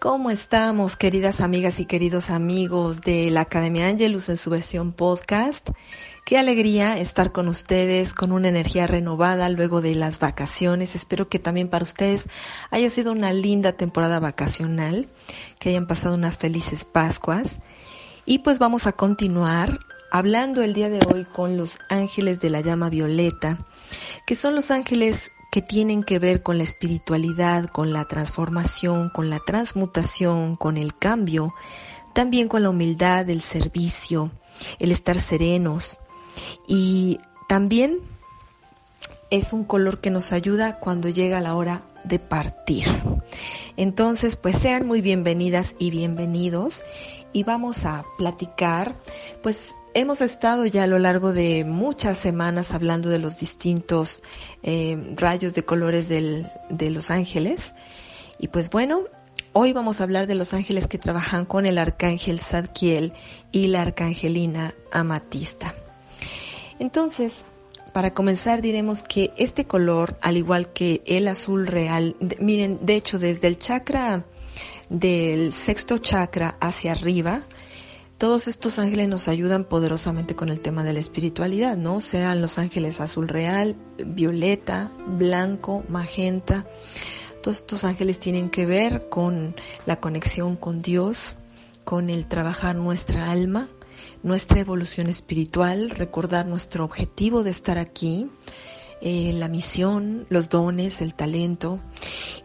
¿Cómo estamos, queridas amigas y queridos amigos de la Academia Angelus en su versión podcast? Qué alegría estar con ustedes con una energía renovada luego de las vacaciones. Espero que también para ustedes haya sido una linda temporada vacacional, que hayan pasado unas felices Pascuas. Y pues vamos a continuar hablando el día de hoy con los ángeles de la llama violeta, que son los ángeles que tienen que ver con la espiritualidad, con la transformación, con la transmutación, con el cambio, también con la humildad, el servicio, el estar serenos. Y también es un color que nos ayuda cuando llega la hora de partir. Entonces, pues sean muy bienvenidas y bienvenidos y vamos a platicar pues Hemos estado ya a lo largo de muchas semanas hablando de los distintos eh, rayos de colores del, de los ángeles. Y pues bueno, hoy vamos a hablar de los ángeles que trabajan con el arcángel Zadkiel y la arcangelina Amatista. Entonces, para comenzar diremos que este color, al igual que el azul real, miren, de hecho desde el chakra del sexto chakra hacia arriba, todos estos ángeles nos ayudan poderosamente con el tema de la espiritualidad, ¿no? Sean los ángeles azul real, violeta, blanco, magenta. Todos estos ángeles tienen que ver con la conexión con Dios, con el trabajar nuestra alma, nuestra evolución espiritual, recordar nuestro objetivo de estar aquí, eh, la misión, los dones, el talento.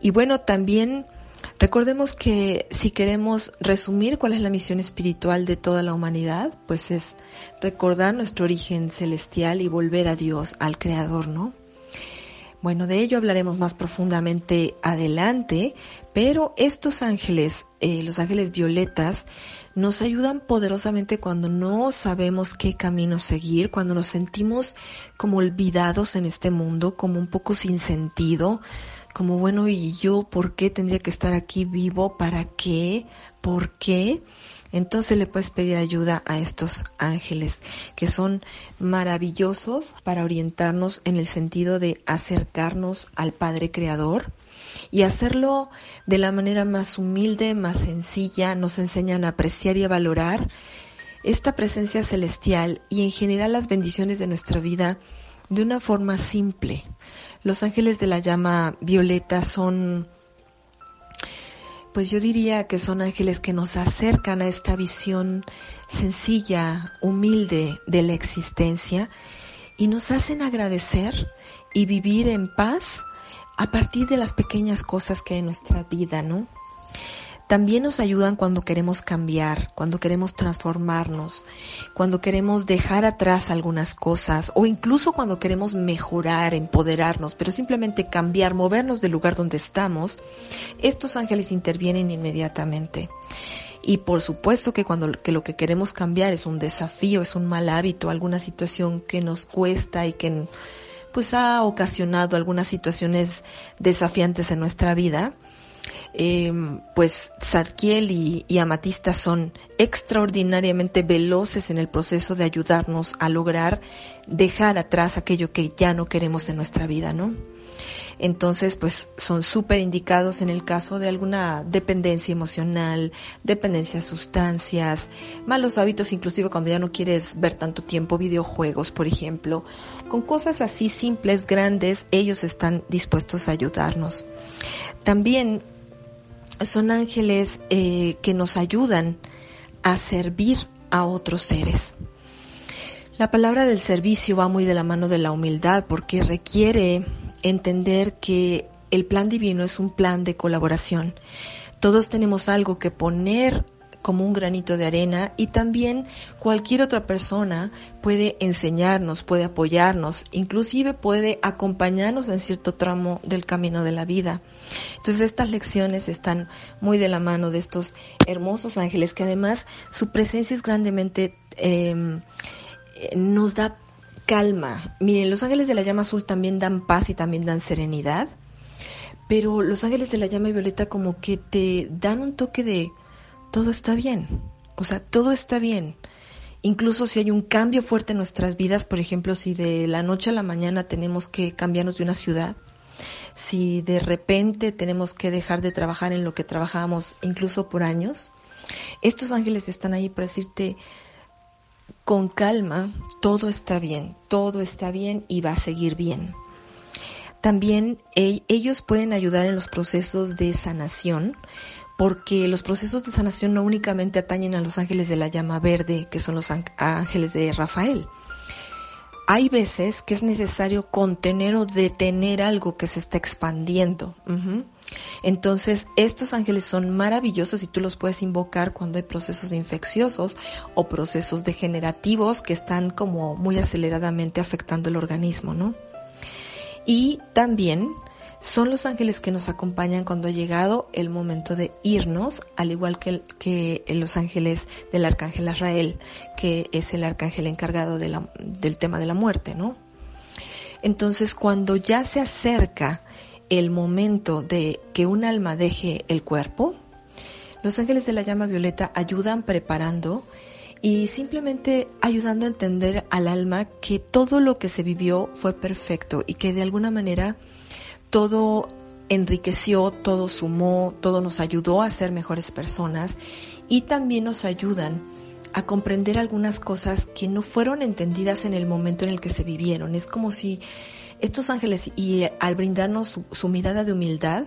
Y bueno, también Recordemos que si queremos resumir cuál es la misión espiritual de toda la humanidad, pues es recordar nuestro origen celestial y volver a Dios, al Creador, ¿no? Bueno, de ello hablaremos más profundamente adelante, pero estos ángeles, eh, los ángeles violetas, nos ayudan poderosamente cuando no sabemos qué camino seguir, cuando nos sentimos como olvidados en este mundo, como un poco sin sentido, como bueno, ¿y yo por qué tendría que estar aquí vivo? ¿Para qué? ¿Por qué? Entonces le puedes pedir ayuda a estos ángeles que son maravillosos para orientarnos en el sentido de acercarnos al Padre Creador y hacerlo de la manera más humilde, más sencilla. Nos enseñan a apreciar y a valorar esta presencia celestial y en general las bendiciones de nuestra vida de una forma simple. Los ángeles de la llama violeta son, pues yo diría que son ángeles que nos acercan a esta visión sencilla, humilde de la existencia y nos hacen agradecer y vivir en paz a partir de las pequeñas cosas que hay en nuestra vida, ¿no? También nos ayudan cuando queremos cambiar, cuando queremos transformarnos, cuando queremos dejar atrás algunas cosas o incluso cuando queremos mejorar, empoderarnos, pero simplemente cambiar, movernos del lugar donde estamos, estos ángeles intervienen inmediatamente. Y por supuesto que cuando que lo que queremos cambiar es un desafío, es un mal hábito, alguna situación que nos cuesta y que pues ha ocasionado algunas situaciones desafiantes en nuestra vida, Em, pues Zadkiel y, Amatista son extraordinariamente veloces en el proceso de ayudarnos a lograr dejar atrás aquello que ya no queremos en nuestra vida, ¿no? Entonces, pues son súper indicados en el caso de alguna dependencia emocional, dependencia a sustancias, malos hábitos, inclusive cuando ya no quieres ver tanto tiempo videojuegos, por ejemplo. Con cosas así simples, grandes, ellos están dispuestos a ayudarnos. También son ángeles eh, que nos ayudan a servir a otros seres. La palabra del servicio va muy de la mano de la humildad porque requiere entender que el plan divino es un plan de colaboración. Todos tenemos algo que poner como un granito de arena y también cualquier otra persona puede enseñarnos, puede apoyarnos, inclusive puede acompañarnos en cierto tramo del camino de la vida. Entonces estas lecciones están muy de la mano de estos hermosos ángeles que además su presencia es grandemente em, nos da calma. Miren, los ángeles de la llama azul también dan paz y también dan serenidad, pero los ángeles de la llama violeta como que te dan un toque de todo está bien. O sea, todo está bien. Incluso si hay un cambio fuerte en nuestras vidas, por ejemplo, si de la noche a la mañana tenemos que cambiarnos de una ciudad, si de repente tenemos que dejar de trabajar en lo que trabajábamos incluso por años, estos ángeles están ahí para decirte con calma, todo está bien, todo está bien y va a seguir bien. También ellos pueden ayudar en los procesos de sanación, porque los procesos de sanación no únicamente atañen a los ángeles de la llama verde, que son los ángeles de Rafael. Hay veces que es necesario contener o detener algo que se está expandiendo. Entonces, estos ángeles son maravillosos y tú los puedes invocar cuando hay procesos infecciosos o procesos degenerativos que están como muy aceleradamente afectando el organismo, ¿no? Y también son los ángeles que nos acompañan cuando ha llegado el momento de irnos, al igual que, que los ángeles del arcángel Israel, que es el arcángel encargado del tema de la muerte, ¿no? Entonces, cuando ya se acerca el momento de que un alma deje el cuerpo, los ángeles de la llama violeta ayudan preparando y simplemente ayudando a entender al alma que todo lo que se vivió fue perfecto y que de alguna manera todo enriqueció, todo sumó, todo nos ayudó a ser mejores personas y también nos ayudan a comprender algunas cosas que no fueron entendidas en el momento en el que se vivieron. Es como si estos ángeles, y al brindarnos su, mirada de humildad,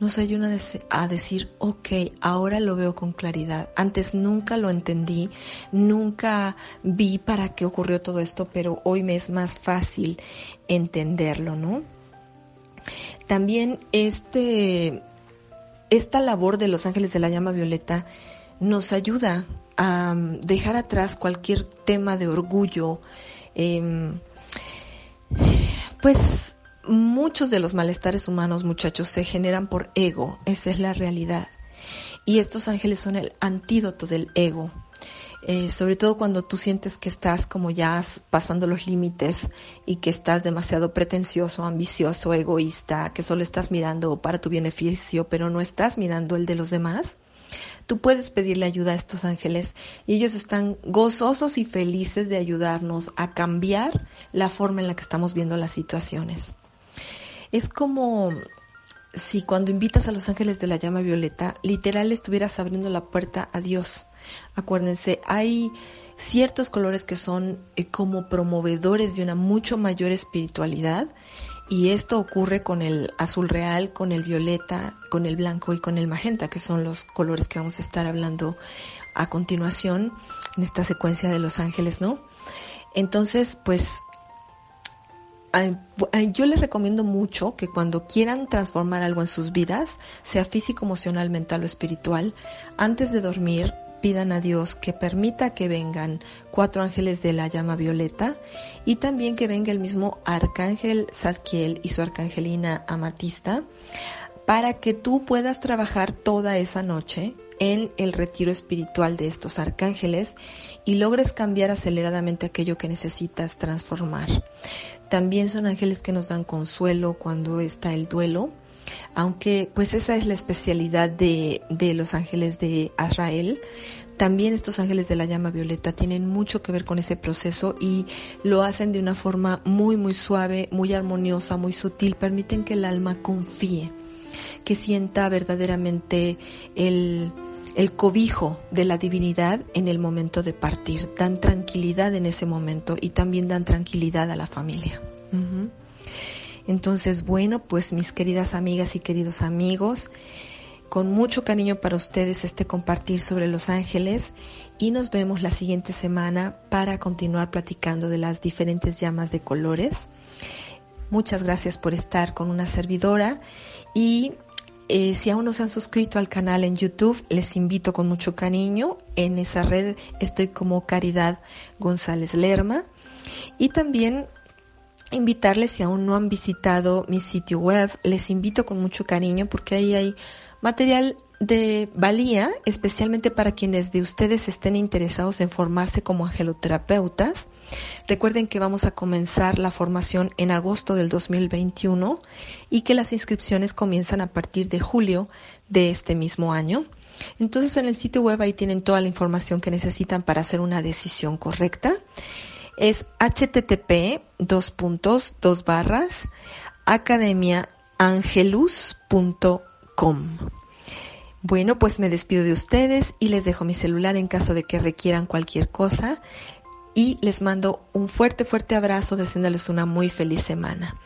nos ayudan a decir, ok, ahora lo veo con claridad. Antes nunca lo entendí, nunca vi para qué ocurrió todo esto, pero hoy me es más fácil entenderlo, ¿no? También este, esta labor de los ángeles de la llama violeta nos ayuda a um, dejar atrás cualquier tema de orgullo. Em, pues muchos de los malestares humanos, muchachos, se generan por ego. Esa es la realidad. Y estos ángeles son el antídoto del ego. Eh, sobre todo cuando tú sientes que estás como ya pasando los límites y que estás demasiado pretencioso, ambicioso, egoísta, que solo estás mirando para tu beneficio, pero no estás mirando el de los demás. Tú puedes pedirle ayuda a estos ángeles y ellos están gozosos y felices de ayudarnos a cambiar la forma en la que estamos viendo las situaciones. Es como si cuando invitas a los ángeles de la llama violeta, literal estuvieras abriendo la puerta a Dios Acuérdense, hay ciertos colores que son eh, como promovedores de una mucho mayor espiritualidad y esto ocurre con el azul real, con el violeta, con el blanco y con el magenta, que son los colores que vamos a estar hablando a continuación en esta secuencia de los ángeles, ¿no? Entonces, pues yo les recomiendo mucho que cuando quieran transformar algo en sus vidas, sea físico, emocional, mental o espiritual, antes de dormir pidan a Dios que permita que vengan cuatro ángeles de la llama violeta y también que venga el mismo arcángel Zadkiel y su arcangelina Amatista para que tú puedas trabajar toda esa noche en el retiro espiritual de estos arcángeles y logres cambiar aceleradamente aquello que necesitas transformar. También son ángeles que nos dan consuelo cuando está el duelo, aunque pues esa es la especialidad de, de los ángeles de Azrael. También estos ángeles de la llama violeta tienen mucho que ver con ese proceso y lo hacen de una forma muy, muy suave, muy armoniosa, muy sutil. Permiten que el alma confíe, que sienta verdaderamente el, el cobijo de la divinidad en el momento de partir. Dan tranquilidad en ese momento y también dan tranquilidad a la familia. Entonces, bueno, pues mis queridas amigas y queridos amigos, con mucho cariño para ustedes este compartir sobre los ángeles y nos vemos la siguiente semana para continuar platicando de las diferentes llamas de colores. Muchas gracias por estar con una servidora y Eh, si aún no se han suscrito al canal en YouTube, les invito con mucho cariño. En esa red estoy como Caridad González Lerma. Y también invitarles, si aún no han visitado mi sitio web, les invito con mucho cariño porque ahí hay material de valía, especialmente para quienes de ustedes estén interesados en formarse como angeloterapeutas. Recuerden que vamos a comenzar la formación en agosto del 2021 y que las inscripciones comienzan a partir de julio de este mismo año. Entonces en el sitio web ahí tienen toda la información que necesitan para hacer una decisión correcta. Es http dos puntos dos barras academiaangelus.com. Bueno, pues me despido de ustedes y les dejo mi celular en caso de que requieran cualquier cosa y les mando un fuerte, fuerte abrazo deseándoles una muy feliz semana.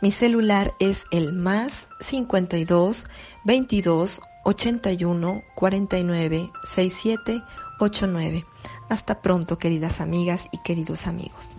Mi celular es el más 52 22 81 49 67 89. Hasta pronto, queridas amigas y queridos amigos.